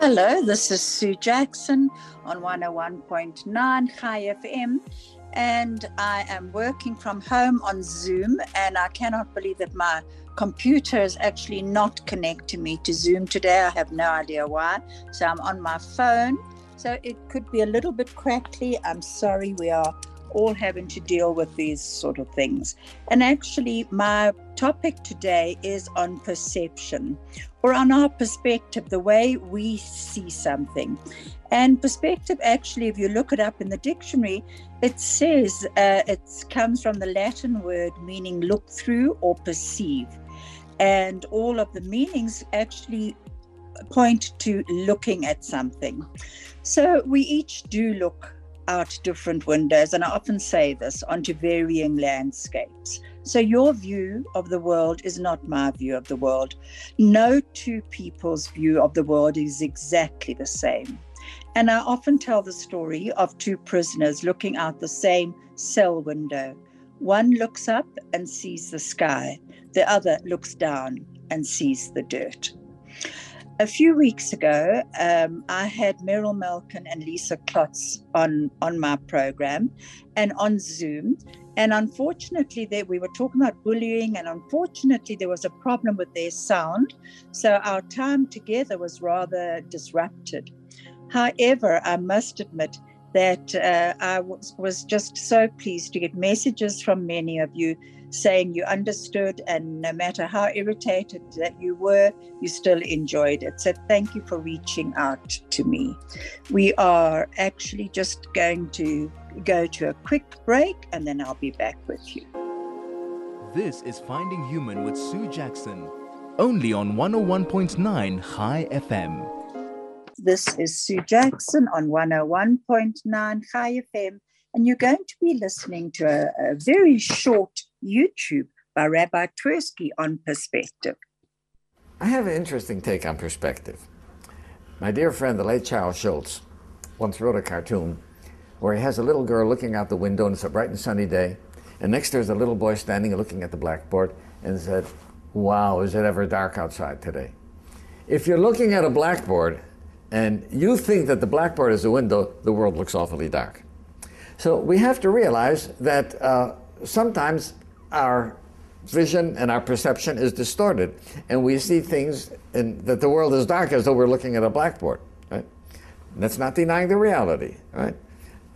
Hello, this is Sue Jackson on 101.9 Chai FM, and I am working from home on Zoom. And I cannot believe that my computer is actually not connecting me to Zoom today. I have no idea why. So I'm on my phone. So it could be a little bit crackly. I'm sorry, we are all having to deal with these sort of things. And actually, my topic today is on perception or on our perspective, the way we see something. And perspective, actually, if you look it up in the dictionary, it says uh, it comes from the Latin word meaning look through or perceive. And all of the meanings actually point to looking at something. So we each do look out different windows, and I often say this onto varying landscapes. So, your view of the world is not my view of the world. No two people's view of the world is exactly the same. And I often tell the story of two prisoners looking out the same cell window. One looks up and sees the sky, the other looks down and sees the dirt. A few weeks ago, um, I had Meryl Malkin and Lisa Klotz on, on my program and on Zoom. And unfortunately, they, we were talking about bullying, and unfortunately, there was a problem with their sound. So our time together was rather disrupted. However, I must admit that uh, I was, was just so pleased to get messages from many of you saying you understood, and no matter how irritated that you were, you still enjoyed it. So thank you for reaching out to me. We are actually just going to go to a quick break, and then I'll be back with you. This is Finding Human with Sue Jackson, only on 101.9 Chai FM. This is Sue Jackson on 101.9 Chai FM, and you're going to be listening to a, a very short YouTube by Rabbi Twersky on perspective. I have an interesting take on perspective. My dear friend, the late Charles Schulz, once wrote a cartoon where he has a little girl looking out the window and it's a bright and sunny day, and next there's a little boy standing and looking at the blackboard and said, Wow, is it ever dark outside today? If you're looking at a blackboard and you think that the blackboard is a window, the world looks awfully dark. So we have to realize that uh, sometimes our vision and our perception is distorted, and we see things in, that the world is dark as though we're looking at a blackboard. Right? that's not denying the reality. Right?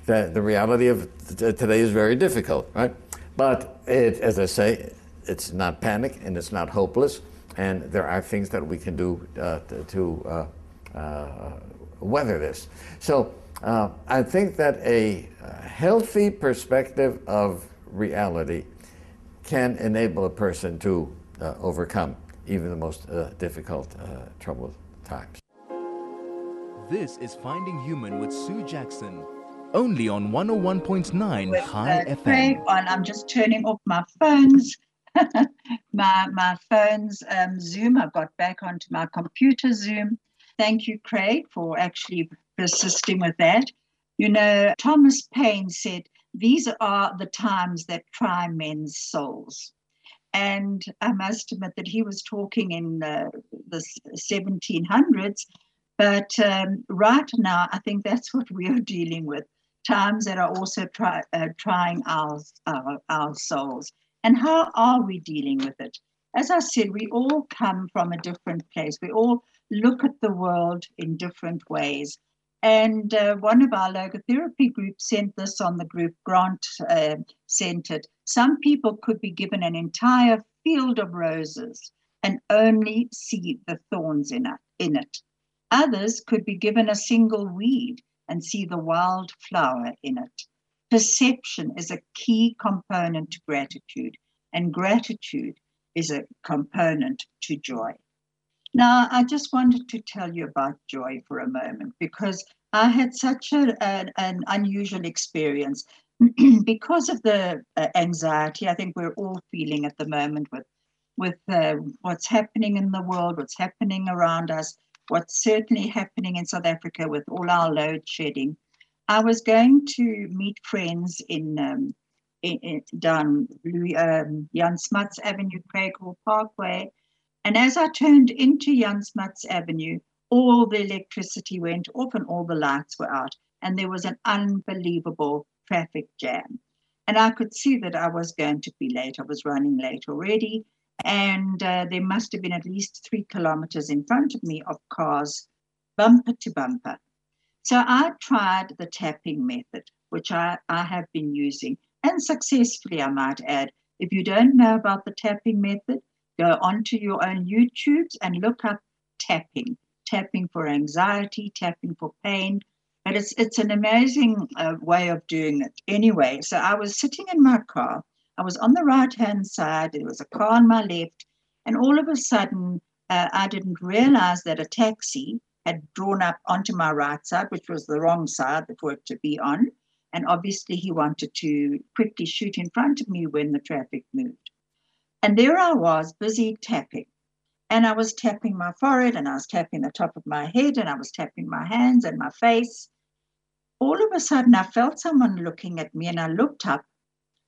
The, the reality of today is very difficult. Right? But it, as I say, it's not panic and it's not hopeless, and there are things that we can do uh, to. to uh, uh, weather this. So uh, I think that a healthy perspective of reality can enable a person to uh, overcome even the most difficult, troubled times. This is Finding Human with Sue Jackson. Only on 101.9 with, Chai uh, FM. Craig on, I'm just turning off my phones. my my phone's um, Zoom. I've got back onto my computer Zoom. Thank you, Craig, for actually persisting with that. You know, Thomas Paine said, These are the times that try men's souls. And I must admit that he was talking in uh, the 1700s, but um, right now, I think that's what we are dealing with times that are also try, uh, trying our, our, our souls. And how are we dealing with it? As I said, we all come from a different place. We all look at the world in different ways. And uh, one of our logotherapy groups sent this on the group, Grant uh, sent it. Some people could be given an entire field of roses and only see the thorns in it. In it. Others could be given a single weed and see the wild flower in it. Perception is a key component to gratitude, and gratitude is a component to joy. Now, I just wanted to tell you about joy for a moment because I had such a, an, an unusual experience because of the uh, anxiety. I think we're all feeling at the moment with with uh, what's happening in the world, what's happening around us, what's certainly happening in South Africa with all our load shedding. I was going to meet friends in, um, in, in down um, Jan Smuts Avenue, Craighall Parkway, and as I turned into Jan Smuts Avenue, all the electricity went off and all the lights were out, and there was an unbelievable traffic jam. And I could see that I was going to be late. I was running late already, and uh, there must have been at least three kilometers in front of me of cars, bumper to bumper. So I tried the tapping method, which I, I have been using, and successfully, I might add. If you don't know about the tapping method, go onto your own YouTubes and look up tapping, tapping for anxiety, tapping for pain. But it's it's an amazing uh, way of doing it. Anyway, so I was sitting in my car. I was on the right hand side. There was a car on my left, and all of a sudden, uh, I didn't realize that a taxi had drawn up onto my right side, which was the wrong side for it to be on. And obviously, he wanted to quickly shoot in front of me when the traffic moved. And there I was, busy tapping. And I was tapping my forehead and I was tapping the top of my head and I was tapping my hands and my face. All of a sudden, I felt someone looking at me and I looked up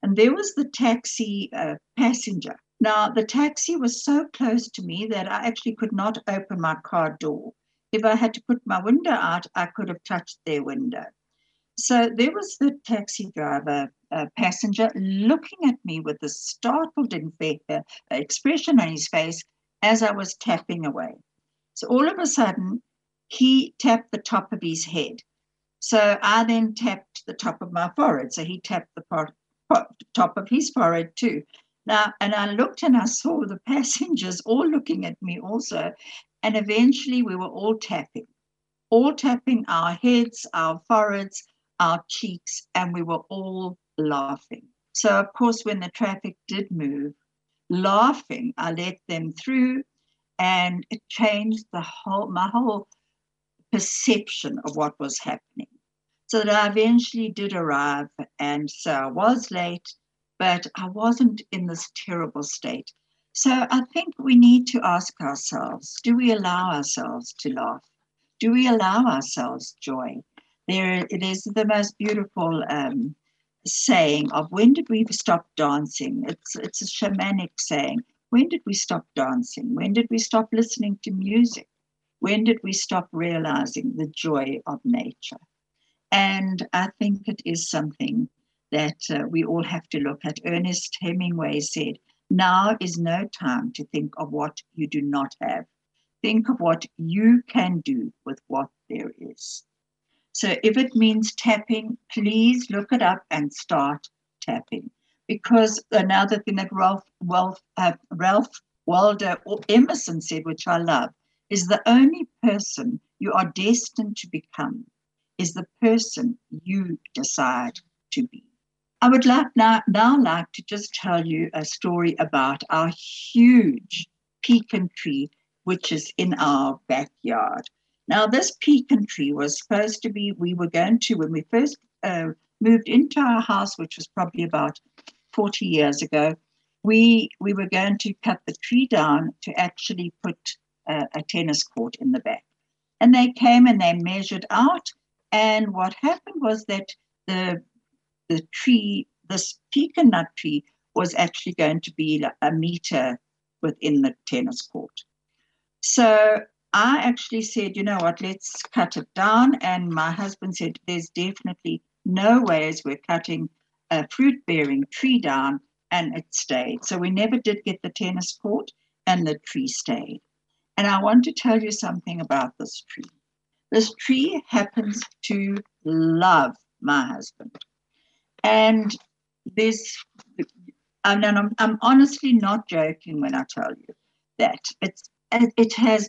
and there was the taxi uh, passenger. Now, the taxi was so close to me that I actually could not open my car door. If I had to put my window out, I could have touched their window. So there was the taxi driver uh, passenger looking at me with a startled uh, expression on his face as I was tapping away. So all of a sudden, he tapped the top of his head. So I then tapped the top of my forehead. So he tapped the top of his forehead too. Now, and I looked and I saw the passengers all looking at me also. And eventually we were all tapping, all tapping our heads, our foreheads, our cheeks, and we were all laughing. So, of course, when the traffic did move, laughing, I let them through, and it changed the whole my whole perception of what was happening. So that I eventually did arrive, and so I was late, but I wasn't in this terrible state. So I think we need to ask ourselves: Do we allow ourselves to laugh? Do we allow ourselves joy? There, it is the most beautiful um, saying of when did we stop dancing? It's it's a shamanic saying. When did we stop dancing? When did we stop listening to music? When did we stop realizing the joy of nature? And I think it is something that uh, we all have to look at. Ernest Hemingway said, Now is no time to think of what you do not have. Think of what you can do with what there is. So if it means tapping, please look it up and start tapping. Because another thing that Ralph, Ralph, uh, Ralph Waldo Emerson said, which I love, is the only person you are destined to become is the person you decide to be. I would like now, now like to just tell you a story about our huge pecan tree, which is in our backyard. Now, this pecan tree was supposed to be, we were going to, when we first uh, moved into our house, which was probably about 40 years ago, we, we were going to cut the tree down to actually put a, a tennis court in the back. And they came and they measured out. And what happened was that the, the tree, this pecan nut tree, was actually going to be a meter within the tennis court. So I actually said, you know what, let's cut it down. And my husband said, there's definitely no ways we're cutting a fruit bearing tree down. And it stayed. So we never did get the tennis court, and the tree stayed. And I want to tell you something about this tree. This tree happens to love my husband. And this, and I'm, I'm honestly not joking when I tell you that it's it has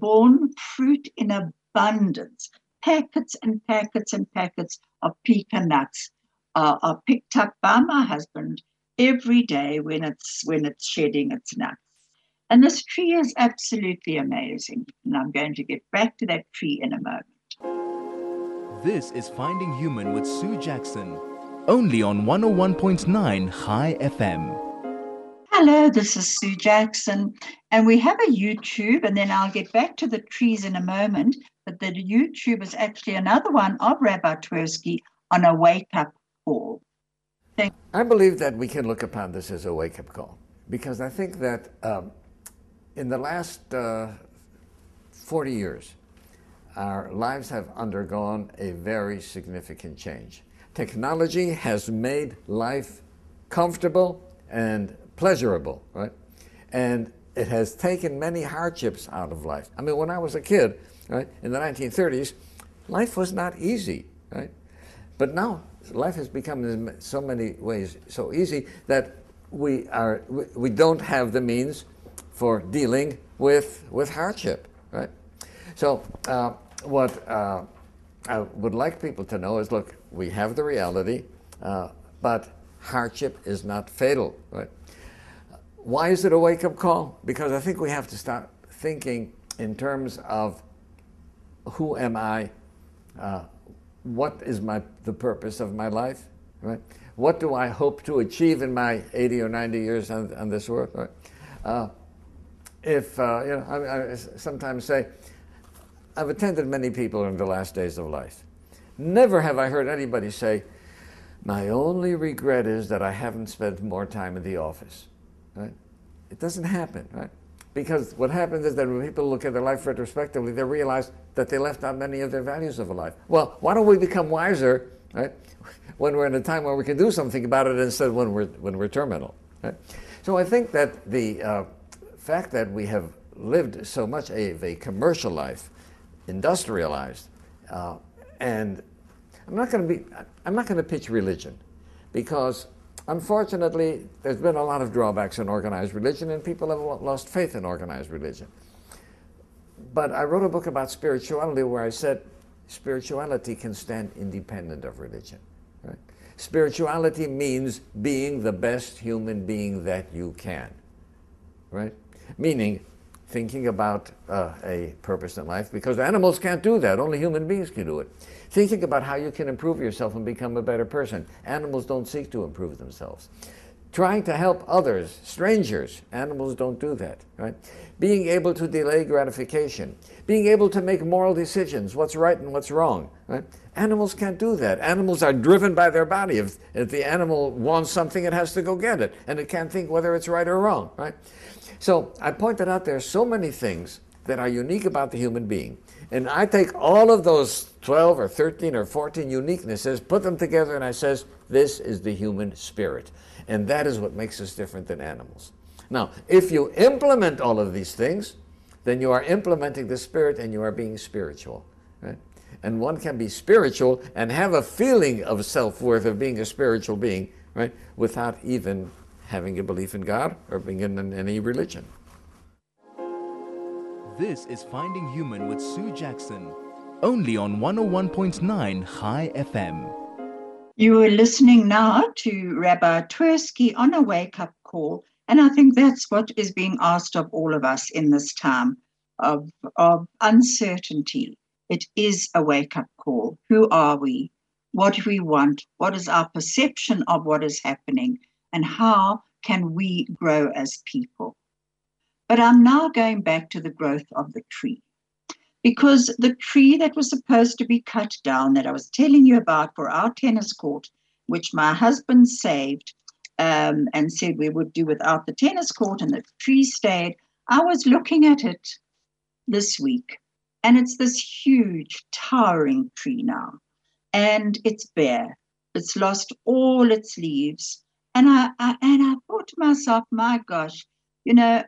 borne fruit in abundance. Packets and packets and packets of pecan nuts are, are picked up by my husband every day when it's when it's shedding its nuts. And this tree is absolutely amazing. And I'm going to get back to that tree in a moment. This is Finding Human with Sue Jackson, only on 101.9 Chai FM. Hello, this is Sue Jackson, and we have a YouTube, and then I'll get back to the trees in a moment. But the YouTube is actually another one of Rabbi Twersky on a wake up call. Thank- I believe that we can look upon this as a wake up call because I think that um, in the last uh, 40 years, our lives have undergone a very significant change. Technology has made life comfortable and pleasurable, right? And it has taken many hardships out of life. I mean, when I was a kid, right, in the 1930s, life was not easy, right? But now life has become in so many ways so easy that we are we, don't have the means for dealing with, with hardship, right? So, uh, what uh, I would like people to know is look, we have the reality, uh, but hardship is not fatal, right? Why is it a wake up call? Because I think we have to start thinking in terms of who am I? Uh, what is my, the purpose of my life, right? What do I hope to achieve in my 80 or 90 years on, on this earth, right? Uh, if uh, you know, I, I, sometimes say, I've attended many people in the last days of life. Never have I heard anybody say, "My only regret is that I haven't spent more time in the office." Right? It doesn't happen, right? Because what happens is that when people look at their life retrospectively, they realize that they left out many of their values of a life. Well, why don't we become wiser, right? When we're in a time where we can do something about it instead of when we're when we're terminal. Right? So I think that the uh, fact that we have lived so much of a commercial life, industrialized, uh, and I'm not going to be, I'm not going to pitch religion, because unfortunately there's been a lot of drawbacks in organized religion, and people have lost faith in organized religion. But I wrote a book about spirituality where I said spirituality can stand independent of religion. Right? Spirituality means being the best human being that you can. Right? meaning thinking about uh, a purpose in life, because animals can't do that. Only human beings can do it. Thinking about how you can improve yourself and become a better person. Animals don't seek to improve themselves. Trying to help others, strangers, animals don't do that, right? Being able to delay gratification, being able to make moral decisions, what's right and what's wrong, right? Animals can't do that. Animals are driven by their body. If, if the animal wants something, it has to go get it, and it can't think whether it's right or wrong, right? So I pointed out there are so many things that are unique about the human being. And I take all of those 12 or 13 or 14 uniquenesses, put them together, and I says, this is the human spirit. And that is what makes us different than animals. Now, if you implement all of these things, then you are implementing the spirit and you are being spiritual. Right? And one can be spiritual and have a feeling of self worth of being a spiritual being, right, without even having a belief in God or being in any religion. This is Finding Human with Sue Jackson, only on 101.9 Chai FM. You are listening now to Rabbi Twersky on a wake up call, and I think that's what is being asked of all of us in this time of, of uncertainty. It is a wake up call. Who are we? What do we want? What is our perception of what is happening? And how can we grow as people. But I'm now going back to the growth of the tree. Because the tree that was supposed to be cut down, that I was telling you about for our tennis court, which my husband saved um, and said we would do without the tennis court, and the tree stayed, I was looking at it this week, and it's this huge, towering tree now. And it's bare. It's lost all its leaves. And I, I and I thought to myself, my gosh, you know,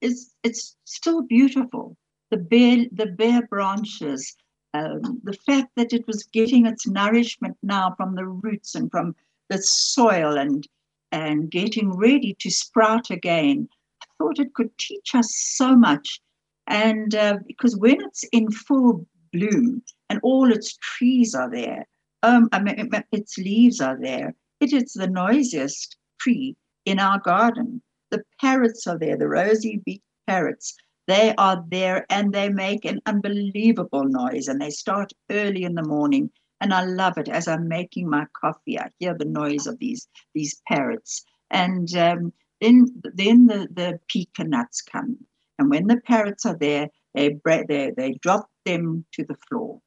it's it's still beautiful. The bare the bare branches, um, the fact that it was getting its nourishment now from the roots and from the soil and and getting ready to sprout again. I thought it could teach us so much. And uh, because when it's in full bloom and all its trees are there, um, I mean, its leaves are there, it is the noisiest tree in our garden. The parrots are there, the rosy beaked parrots. They are there and they make an unbelievable noise and they start early in the morning. And I love it as I'm making my coffee. I hear the noise of these, these parrots. And um, then, then the, the pecan nuts come. And when the parrots are there, they, they, they drop them to the floor.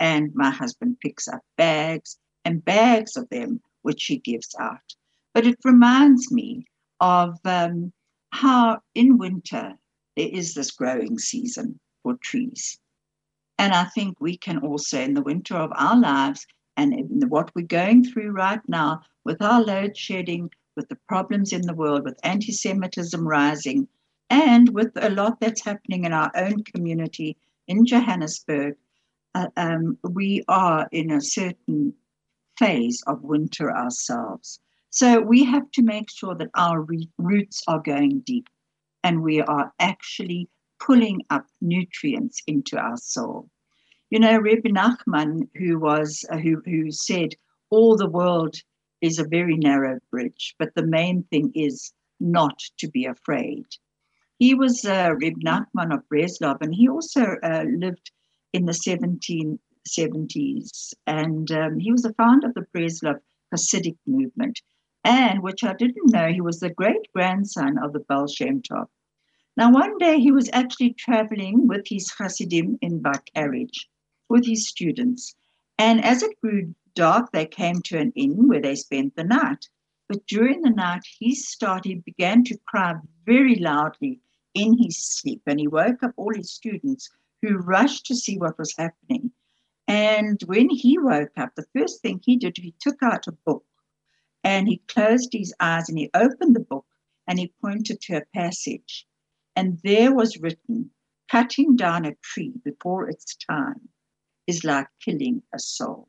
And my husband picks up bags and bags of them, which he gives out. But it reminds me of um, how in winter there is this growing season for trees. And I think we can also, in the winter of our lives and in what we're going through right now with our load shedding, with the problems in the world, with anti Semitism rising, and with a lot that's happening in our own community in Johannesburg, uh, um, we are in a certain phase of winter ourselves. So we have to make sure that our re- roots are going deep and we are actually pulling up nutrients into our soul. You know, Rebbe Nachman, who was uh, who who said, "All the world is a very narrow bridge, but the main thing is not to be afraid." He was uh, Reb Nachman of Breslov, and he also uh, lived in the 1770s, and um, he was the founder of the Breslov Hasidic movement and which I didn't know, he was the great grandson of the Baal Shem Tov. Now, one day he was actually traveling with his Hasidim in carriage with his students. And as it grew dark, they came to an inn where they spent the night. But during the night, he started, began to cry very loudly in his sleep. And he woke up all his students who rushed to see what was happening. And when he woke up, the first thing he did, he took out a book and he closed his eyes and he opened the book and he pointed to a passage. And there was written, cutting down a tree before its time is like killing a soul.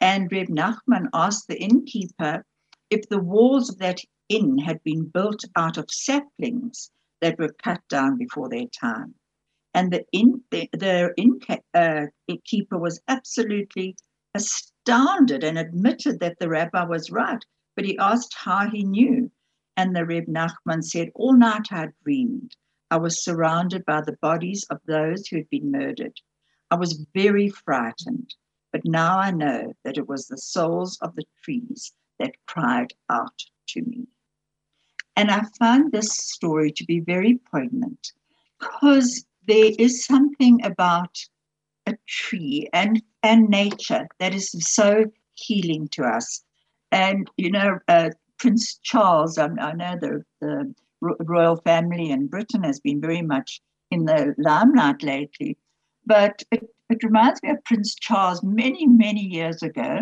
And Reb Nachman asked the innkeeper if the walls of that inn had been built out of saplings that were cut down before their time. And the, inn, the, the innkeeper uh, was absolutely astounded and admitted that the rabbi was right, but he asked how he knew. And the Reb Nachman said, All night I dreamed. I was surrounded by the bodies of those who had been murdered. I was very frightened, but now I know that it was the souls of the trees that cried out to me. And I find this story to be very poignant because there is something about a tree and and nature that is so healing to us. And you know, uh, Prince Charles, I, I know the, the royal family in Britain has been very much in the limelight lately, but it, it reminds me of Prince Charles many, many years ago,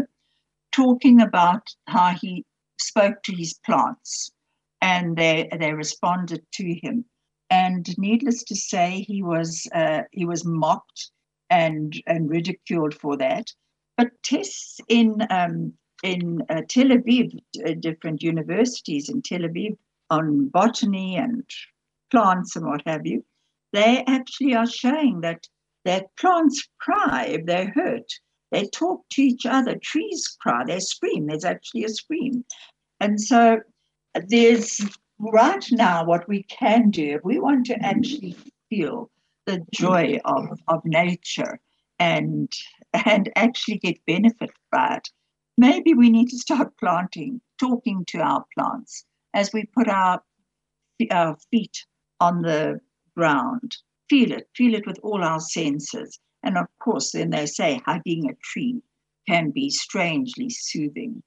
talking about how he spoke to his plants and they, they responded to him. And needless to say, he was uh, he was mocked and and ridiculed for that. But tests in um, in uh, Tel Aviv, uh, different universities in Tel Aviv on botany and plants and what have you, they actually are showing that that plants cry if they're hurt. They talk to each other. Trees cry. They scream. There's actually a scream. And so there's right now what we can do if we want to actually feel the joy of, of nature and and actually get benefit by it. Maybe we need to start planting, talking to our plants as we put our, our feet on the ground. Feel it, feel it with all our senses. And of course, then they say hugging a tree can be strangely soothing.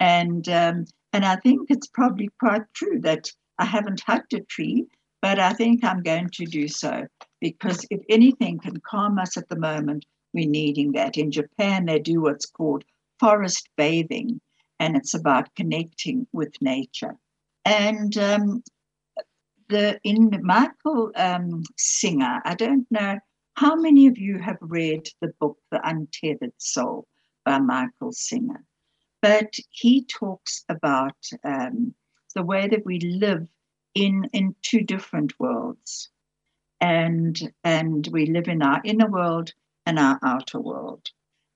And um, and I think it's probably quite true that I haven't hugged a tree, but I think I'm going to do so because if anything can calm us at the moment, we're needing that. In Japan, they do what's called forest bathing, and it's about connecting with nature. And um, the in Michael um, Singer, I don't know how many of you have read the book The Untethered Soul by Michael Singer, but he talks about um, the way that we live in in two different worlds and and we live in our inner world and our outer world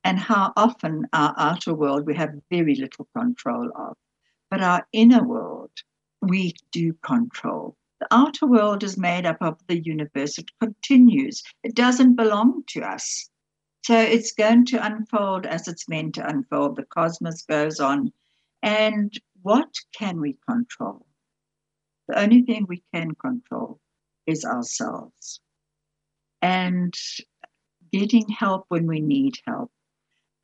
and how often our outer world we have very little control of but our inner world we do control. The outer world is made up of the universe. It continues. It doesn't belong to us. So it's going to unfold as it's meant to unfold. The cosmos goes on. And what can we control? The only thing we can control is ourselves. And getting help when we need help.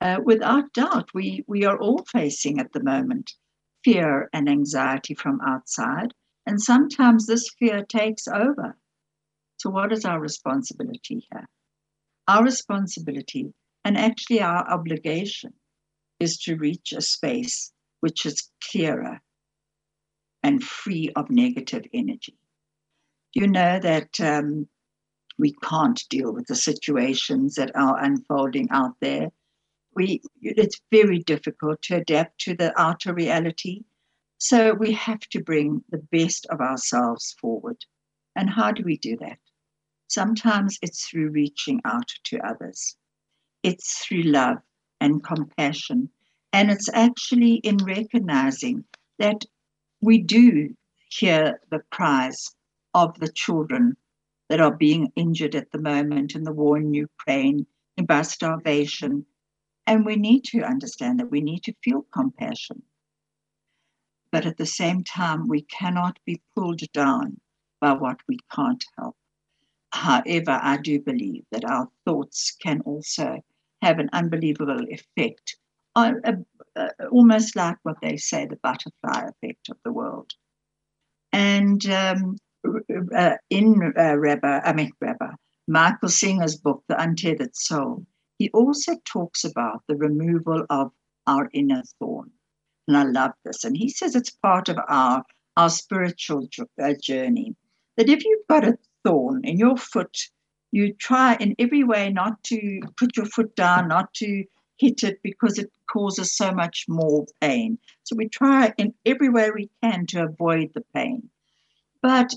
Uh, without doubt, we, we are all facing at the moment fear and anxiety from outside. And sometimes this fear takes over. So, what is our responsibility here? Our responsibility, and actually our obligation, is to reach a space which is clearer and free of negative energy. You know that um, we can't deal with the situations that are unfolding out there. We, it's very difficult to adapt to the outer reality. So we have to bring the best of ourselves forward. And how do we do that? Sometimes it's through reaching out to others. It's through love and compassion. And it's actually in recognizing that we do hear the cries of the children that are being injured at the moment in the war in Ukraine, and by starvation. And we need to understand that we need to feel compassion. But at the same time, we cannot be pulled down by what we can't help. However, I do believe that our thoughts can also have an unbelievable effect, uh, uh, almost like what they say the butterfly effect of the world. And um, uh, in uh, Rabbi, I mean Rabbi Michael Singer's book, The Untethered Soul, he also talks about the removal of our inner thorn. And I love this. And he says it's part of our, our spiritual uh, journey. That if you've got a thorn in your foot, you try in every way not to put your foot down, not to hit it because it causes so much more pain. So we try in every way we can to avoid the pain. But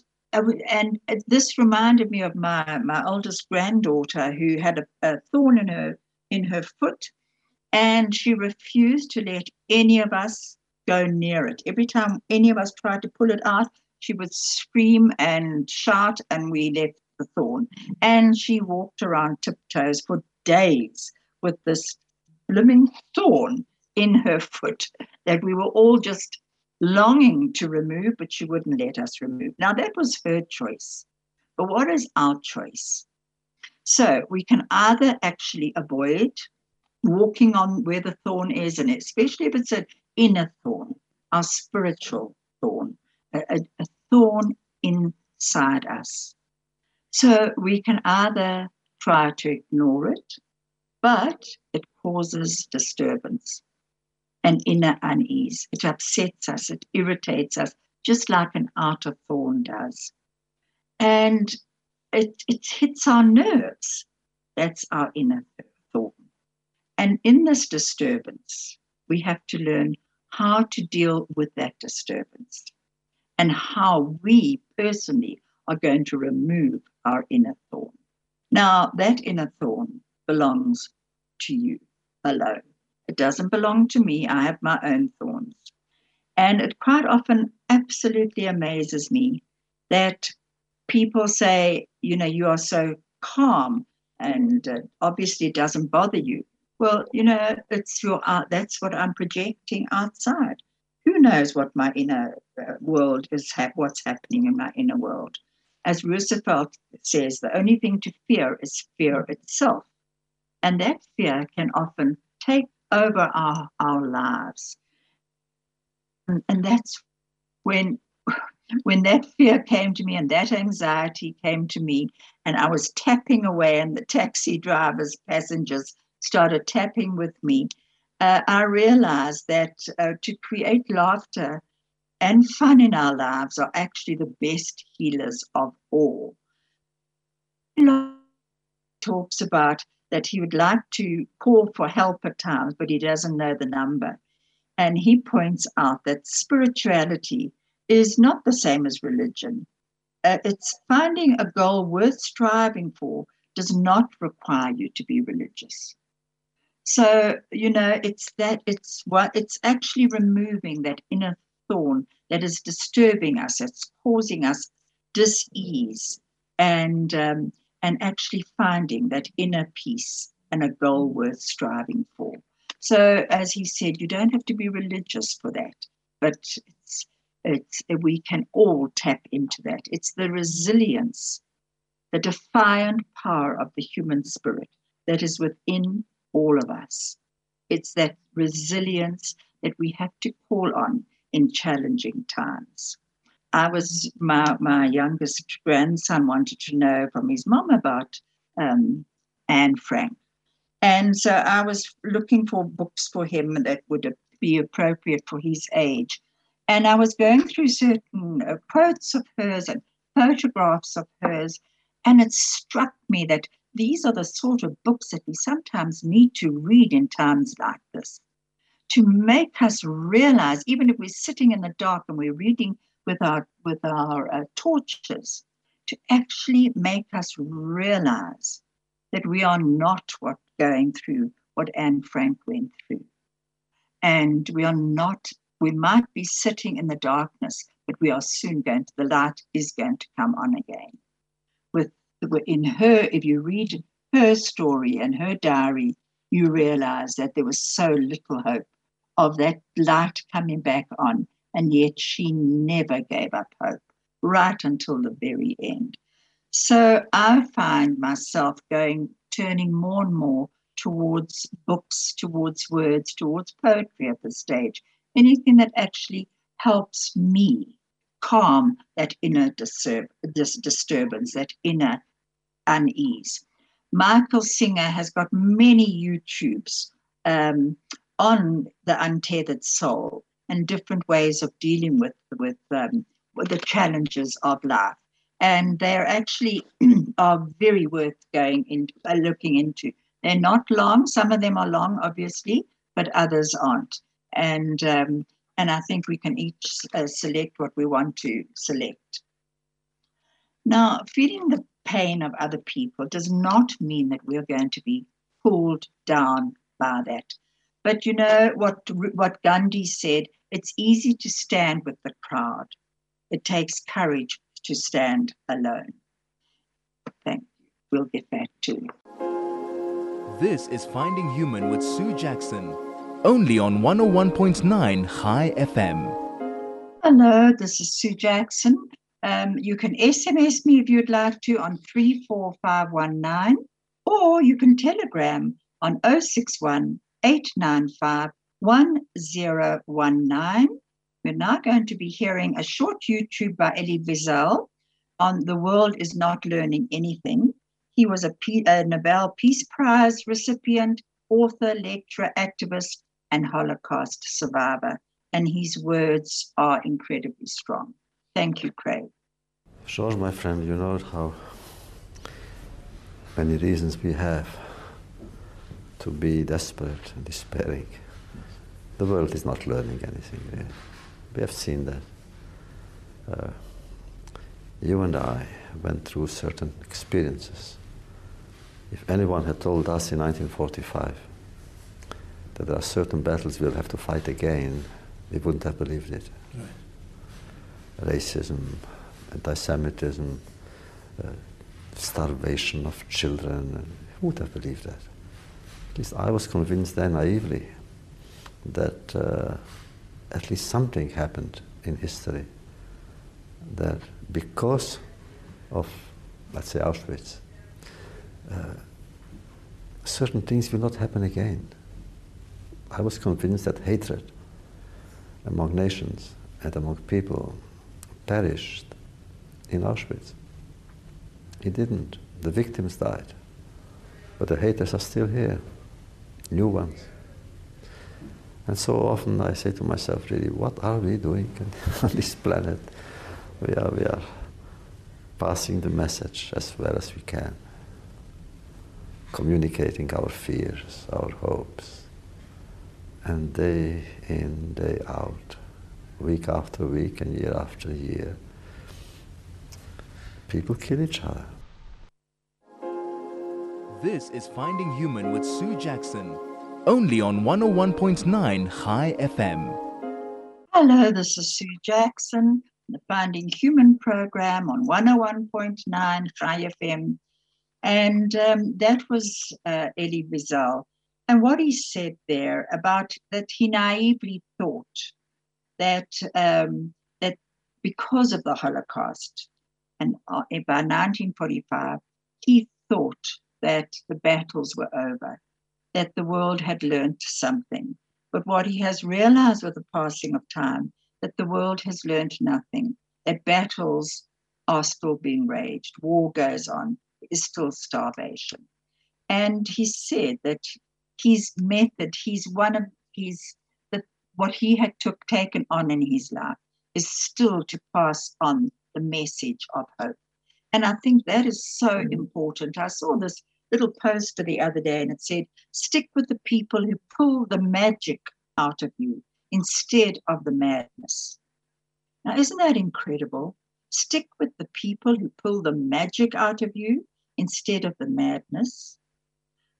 and this reminded me of my my oldest granddaughter who had a, a thorn in her in her foot, and she refused to let any of us go near it. Every time any of us tried to pull it out, she would scream and shout, and we left the thorn. And she walked around tiptoes for days with this blooming thorn in her foot that we were all just longing to remove, but she wouldn't let us remove. Now, that was her choice. But what is our choice? So we can either actually avoid walking on where the thorn is, and especially if it's an inner thorn, our spiritual thorn, a, a, thorn inside us. So we can either try to ignore it, but it causes disturbance an inner unease. It upsets us, it irritates us, just like an outer thorn does. And it, it hits our nerves. That's our inner thorn. And in this disturbance, we have to learn how to deal with that disturbance and how we personally are going to remove our inner thorn. Now, that inner thorn belongs to you alone. It doesn't belong to me. I have my own thorns. And it quite often absolutely amazes me that people say, you know, you are so calm and uh, obviously it doesn't bother you. Well, you know, it's your art. That's what I'm projecting outside. Who knows what my inner uh, world is, ha- what's happening in my inner world? As Roosevelt says, the only thing to fear is fear itself. And that fear can often take over our, our lives. And, and that's when when that fear came to me and that anxiety came to me, and I was tapping away, and the taxi drivers, passengers started tapping with me, uh, I realized that uh, to create laughter and fun in our lives are actually the best healers of all. Talks about that he would like to call for help at times, but he doesn't know the number. And he points out that spirituality is not the same as religion. Uh, it's finding a goal worth striving for does not require you to be religious. So, you know, it's that it's what it's actually removing that inner thorn that is disturbing us, that's causing us dis-ease, and um, and actually finding that inner peace and a goal worth striving for. So, as he said, you don't have to be religious for that, but it's, it's, we can all tap into that. It's the resilience, the defiant power of the human spirit that is within all of us. It's that resilience that we have to call on in challenging times. I was my my youngest grandson wanted to know from his mom about um, Anne Frank, and so I was looking for books for him that would be appropriate for his age, and I was going through certain uh, quotes of hers and photographs of hers, and it struck me that these are the sort of books that we sometimes need to read in times like this to make us realize, even if we're sitting in the dark and we're reading with our with our uh, torches to actually make us realize that we are not what going through what Anne Frank went through. And we are not, we might be sitting in the darkness, but we are soon going to, the light is going to come on again. With in her, if you read her story and her diary, you realize that there was so little hope of that light coming back on and yet she never gave up hope right until the very end. So I find myself going, turning more and more towards books, towards words, towards poetry at this stage. Anything that actually helps me calm that inner disturb- dis- disturbance, that inner unease. Michael Singer has got many YouTubes um, on the untethered soul and different ways of dealing with with, um, with the challenges of life. And they're actually are very worth going into, uh, looking into. They're not long. Some of them are long, obviously, but others aren't. And um, and I think we can each uh, select what we want to select. Now, feeling the pain of other people does not mean that we're going to be pulled down by that. But you know what, what Gandhi said it's easy to stand with the crowd, it takes courage to stand alone. Thank you. We'll get back to you. This is Finding Human with Sue Jackson, only on 101.9 Chai FM. Hello, this is Sue Jackson. Um, you can SMS me if you'd like to on 34519, or you can telegram on 061 895 1019. We're now going to be hearing a short YouTube by Elie Wiesel on The World is Not Learning Anything. He was a, P- a Nobel Peace Prize recipient, author, lecturer, activist, and Holocaust survivor. And his words are incredibly strong. Thank you, Craig. Sure, my friend, you know how many reasons we have to be desperate and despairing. The world is not learning anything. We have seen that. Uh, you and I went through certain experiences. If anyone had told us in 1945 that there are certain battles we'll have to fight again, we wouldn't have believed it. Racism, anti-Semitism, uh, starvation of children, who would have believed that? at least I was convinced then naively that uh, at least something happened in history that because of, let's say, Auschwitz, uh, certain things will not happen again. I was convinced that hatred among nations and among people perished in Auschwitz. He didn't. The victims died, but the haters are still here new ones. And so often I say to myself, really, what are we doing on this planet? We are, we are passing the message as well as we can, communicating our fears, our hopes, and day in, day out, week after week and year after year, people kill each other. This is Finding Human with Sue Jackson, only on 101.9 Chai FM. Hello, this is Sue Jackson, the Finding Human program on 101.9 Chai FM. And um, that was uh, Elie Wiesel. And what he said there about that he naively thought that um, that because of the Holocaust, and uh, by 1945, he thought that the battles were over, that the world had learned something. But what he has realized with the passing of time, that the world has learned nothing, that battles are still being waged, war goes on, is still starvation. And he said that his method, he's one of his what he had took taken on in his life is still to pass on the message of hope. And I think that is so mm. important. I saw this little poster the other day and it said, stick with the people who pull the magic out of you instead of the madness. Now, isn't that incredible? Stick with the people who pull the magic out of you instead of the madness.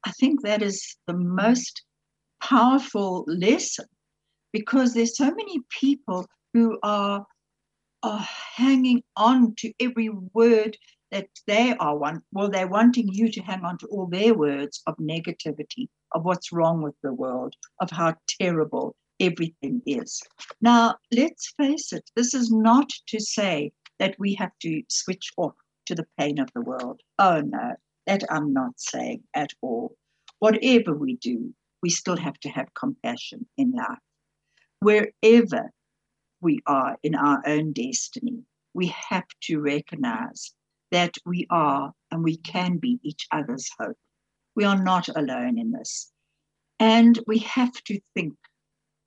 I think that is the most powerful lesson because there's so many people who are, are hanging on to every word that they are one well they're wanting you to hang on to all their words of negativity of what's wrong with the world of how terrible everything is. Now let's face it this is not to say that we have to switch off to the pain of the world. Oh no that i'm not saying at all. Whatever we do we still have to have compassion in life wherever we are in our own destiny we have to recognize that we are and we can be each other's hope. We are not alone in this. And we have to think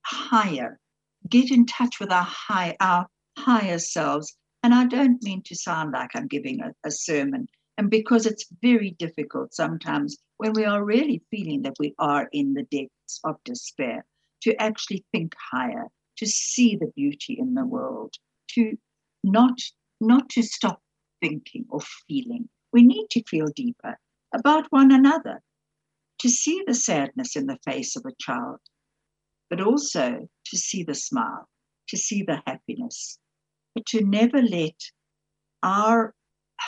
higher, get in touch with our high, our higher selves. And I don't mean to sound like I'm giving a, a sermon, and because it's very difficult sometimes when we are really feeling that we are in the depths of despair, to actually think higher, to see the beauty in the world, to not not to stop thinking or feeling. We need to feel deeper about one another, to see the sadness in the face of a child, but also to see the smile, to see the happiness, but to never let our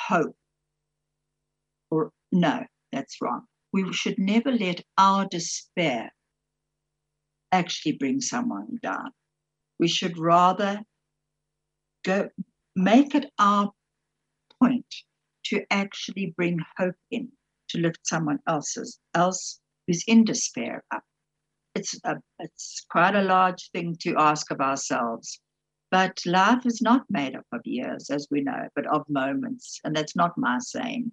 hope, or no, that's wrong. We should never let our despair actually bring someone down. We should rather go make it our point to actually bring hope in, to lift someone else's else who's in despair up. It's a, it's quite a large thing to ask of ourselves. But life is not made up of years, as we know, but of moments. And that's not my saying.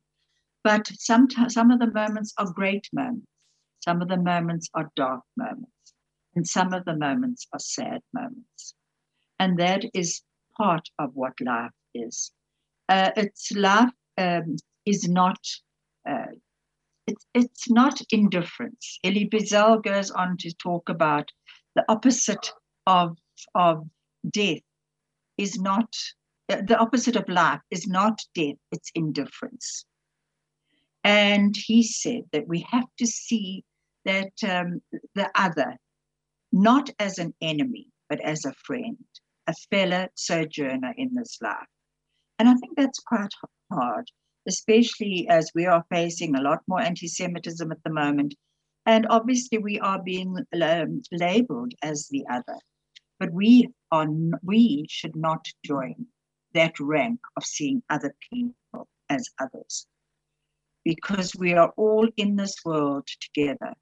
But sometimes some of the moments are great moments. Some of the moments are dark moments. And some of the moments are sad moments. And that is part of what life is uh, its love um, is not uh, it's it's not indifference. Elie Wiesel goes on to talk about the opposite of of death is not uh, the opposite of life is not death; it's indifference. And he said that we have to see that um, the other not as an enemy, but as a friend, a fellow sojourner in this life. And I think that's quite hard, especially as we are facing a lot more anti Semitism at the moment. And obviously, we are being um, labeled as the other. But we, are, we should not join that rank of seeing other people as others. Because we are all in this world together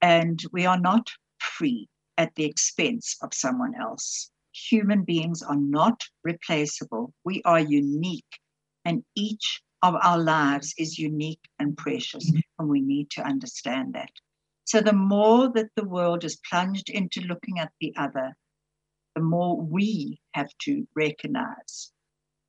and we are not free at the expense of someone else human beings are not replaceable. We are unique, and each of our lives is unique and precious, and we need to understand that. So, the more that the world is plunged into looking at the other, the more we have to recognize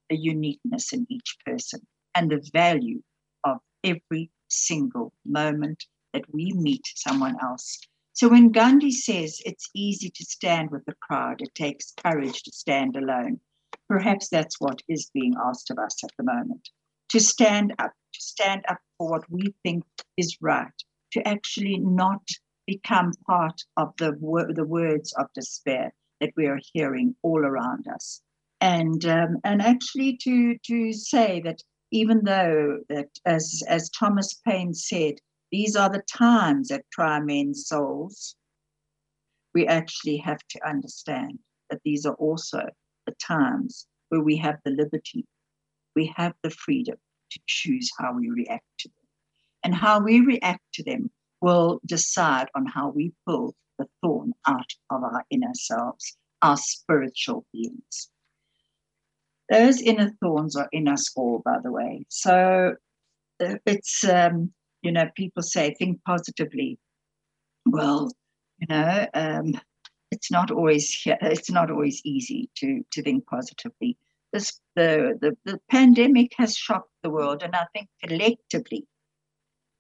the uniqueness in each person and the value of every single moment that we meet someone else so when Gandhi says it's easy to stand with the crowd, it takes courage to stand alone. Perhaps that's what is being asked of us at the moment to stand up, to stand up for what we think is right, to actually not become part of the, the words of despair, that we are hearing all around us. And um, and actually to to say that even though that as as Thomas Paine said, these are the times that try men's souls, we actually have to understand that these are also the times where we have the liberty, we have the freedom to choose how we react to them. And how we react to them will decide on how we pull the thorn out of our inner selves, our spiritual beings. Those inner thorns are in us all, by the way. So uh, it's, um, you know, people say, think positively. Well, you know, um, it's not always it's not always easy to to think positively. This the, the the pandemic has shocked the world, and I think collectively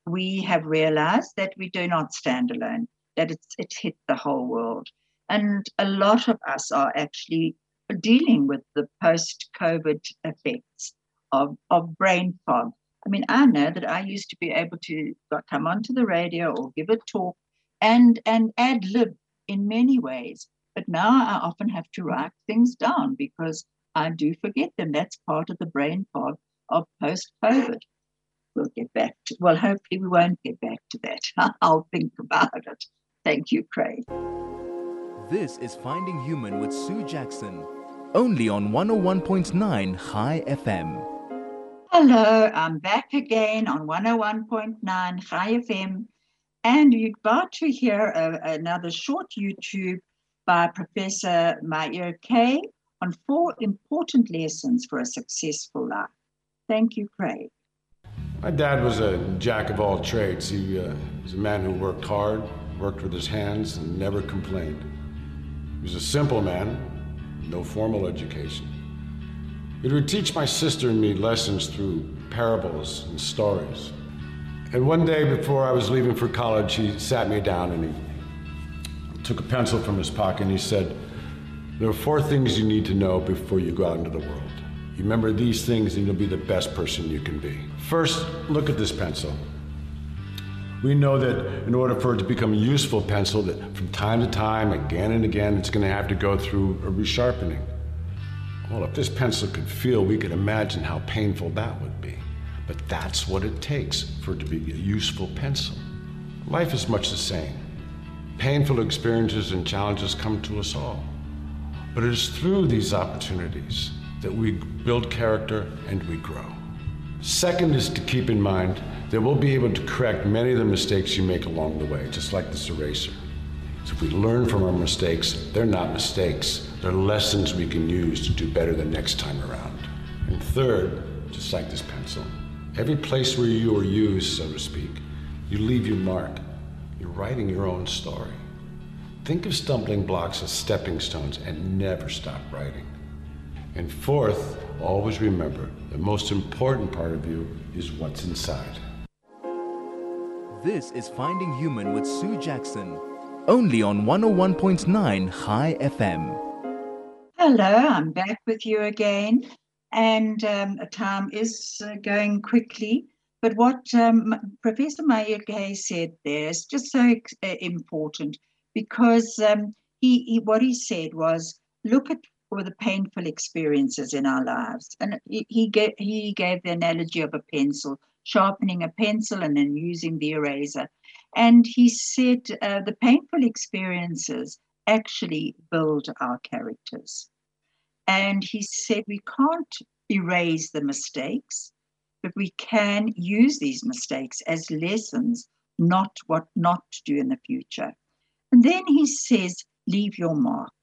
we have realized that we do not stand alone. That it's it's hit the whole world, and a lot of us are actually dealing with the post-COVID effects of of brain fog. I mean, I know that I used to be able to come onto the radio or give a talk and and ad lib in many ways. But now I often have to write things down because I do forget them. That's part of the brain fog of post COVID. We'll get back to, well, hopefully we won't get back to that. I'll think about it. Thank you, Craig. This is Finding Human with Sue Jackson, only on 101.9 Chai FM. Hello, I'm back again on 101.9 Chai FM and you're about to hear a, another short YouTube by Professor Meir Kay on four important lessons for a successful life. Thank you, Craig. My dad was a jack of all trades. He uh, was a man who worked hard, worked with his hands, and never complained. He was a simple man, no formal education. He would teach my sister and me lessons through parables and stories. And one day before I was leaving for college, he sat me down and he took a pencil from his pocket and he said, There are four things you need to know before you go out into the world. You remember these things and you'll be the best person you can be. First, look at this pencil. We know that in order for it to become a useful pencil, that from time to time, again and again, it's going to have to go through a resharpening. Well, if this pencil could feel, we could imagine how painful that would be. But that's what it takes for it to be a useful pencil. Life is much the same. Painful experiences and challenges come to us all. But it is through these opportunities that we build character and we grow. Second is to keep in mind that we'll be able to correct many of the mistakes you make along the way, just like this eraser. So if we learn from our mistakes, they're not mistakes, they're lessons we can use to do better the next time around. And third, just like this pencil, Every place where you are used, so to speak, you leave your mark. You're writing your own story. Think of stumbling blocks as stepping stones and never stop writing. And fourth, always remember the most important part of you is what's inside. This is Finding Human with Sue Jackson, only on 101.9 Chai FM. Hello, I'm back with you again and um, time is uh, going quickly. But what um, Professor Kay said there is just so uh, important because um, he, he, what he said was look at all the painful experiences in our lives, and he, he he gave the analogy of a pencil, sharpening a pencil and then using the eraser, and he said uh, the painful experiences actually build our characters. And he said, we can't erase the mistakes, but we can use these mistakes as lessons, not what not to do in the future. And then he says, leave your mark.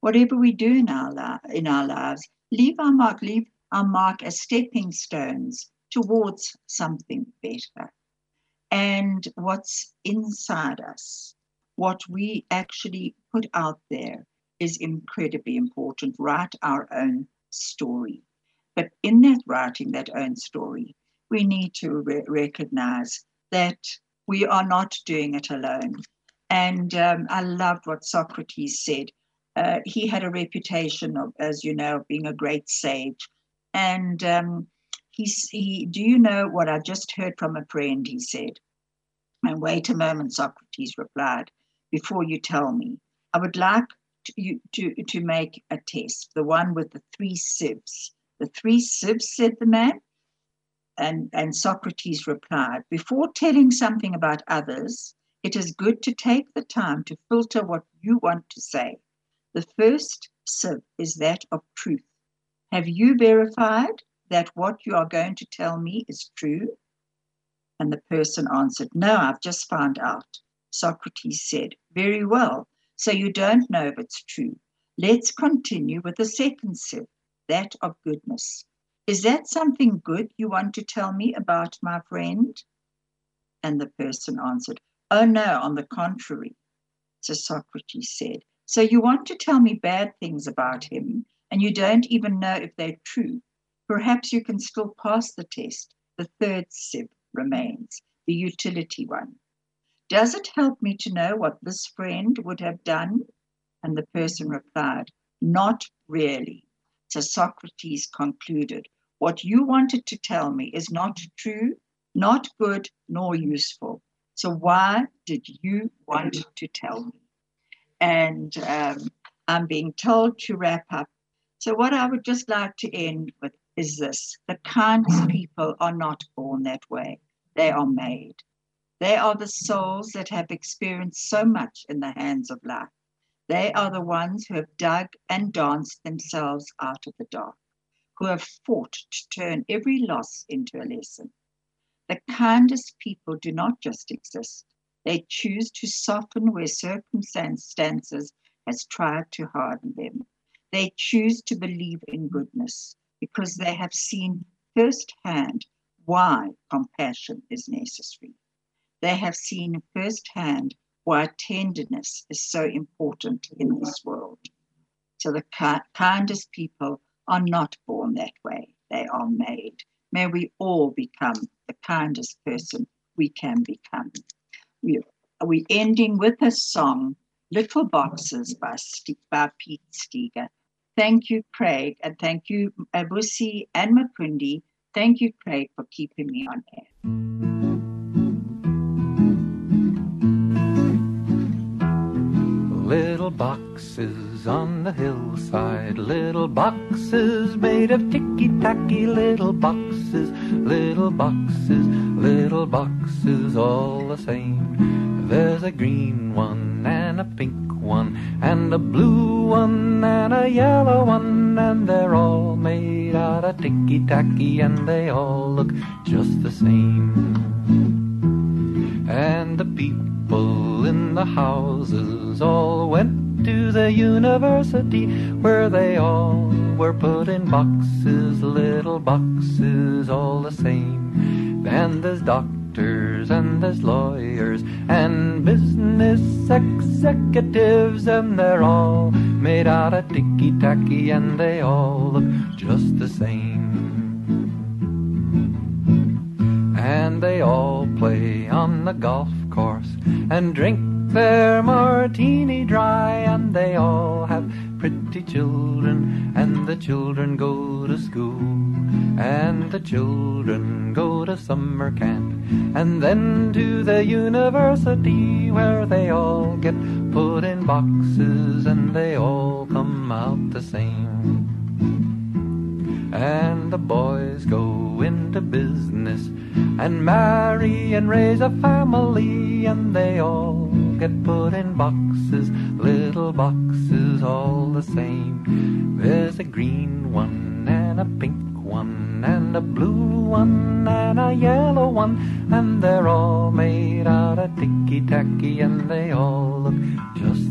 Whatever we do in our, li- in our lives, leave our mark, leave our mark as stepping stones towards something better. And what's inside us, what we actually put out there, is incredibly important. Write our own story. But in that writing that own story, we need to re- recognize that we are not doing it alone. And um, I loved what Socrates said. Uh, he had a reputation of, as you know, being a great sage. And um, he, he, do you know what I just heard from a friend? He said. And wait a moment, Socrates replied, before you tell me. I would like to, you, to, to make a test, the one with the three sieves. The three sieves, said the man. And, and Socrates replied, Before telling something about others, it is good to take the time to filter what you want to say. The first sieve is that of truth. Have you verified that what you are going to tell me is true? And the person answered, No, I've just found out. Socrates said, Very well. So you don't know if it's true. Let's continue with the second sieve, that of goodness. Is that something good you want to tell me about my friend? And the person answered, Oh, no, on the contrary. So Socrates said, So you want to tell me bad things about him, and you don't even know if they're true. Perhaps you can still pass the test. The third sieve remains, the utility one. Does it help me to know what this friend would have done? And the person replied, Not really. So Socrates concluded, What you wanted to tell me is not true, not good, nor useful. So why did you want to tell me? And um, I'm being told to wrap up. So, what I would just like to end with is this the kindest people are not born that way, they are made. They are the souls that have experienced so much in the hands of life. They are the ones who have dug and danced themselves out of the dark, who have fought to turn every loss into a lesson. The kindest people do not just exist, they choose to soften where circumstances has tried to harden them. They choose to believe in goodness because they have seen firsthand why compassion is necessary. They have seen firsthand why tenderness is so important in this world. So the kindest people are not born that way, they are made. May we all become the kindest person we can become. We, are we're ending with a song, Little Boxes by, by Pete Seeger. Thank you, Craig, and thank you, Abusi and Makundi. Thank you, Craig, for keeping me on air. Little boxes on the hillside, little boxes made of ticky tacky, little boxes, little boxes, little boxes all the same. There's a green one and a pink one, and a blue one and a yellow one, and they're all made out of ticky tacky, and they all look just the same. And the people in the houses all went to the university where they all were put in boxes, little boxes, all the same. And there's doctors and there's lawyers and business executives, and they're all made out of ticky tacky, and they all look just the same. And they all play on the golf course and drink their martini dry, and they all have pretty children, and the children go to school, and the children go to summer camp, and then to the university where they all get put in boxes, and they all come out the same. And the boys go into business and marry and raise a family, and they all get put in boxes, little boxes all the same. There's a green one and a pink one and a blue one and a yellow one, and they're all made out of ticky tacky, and they all look just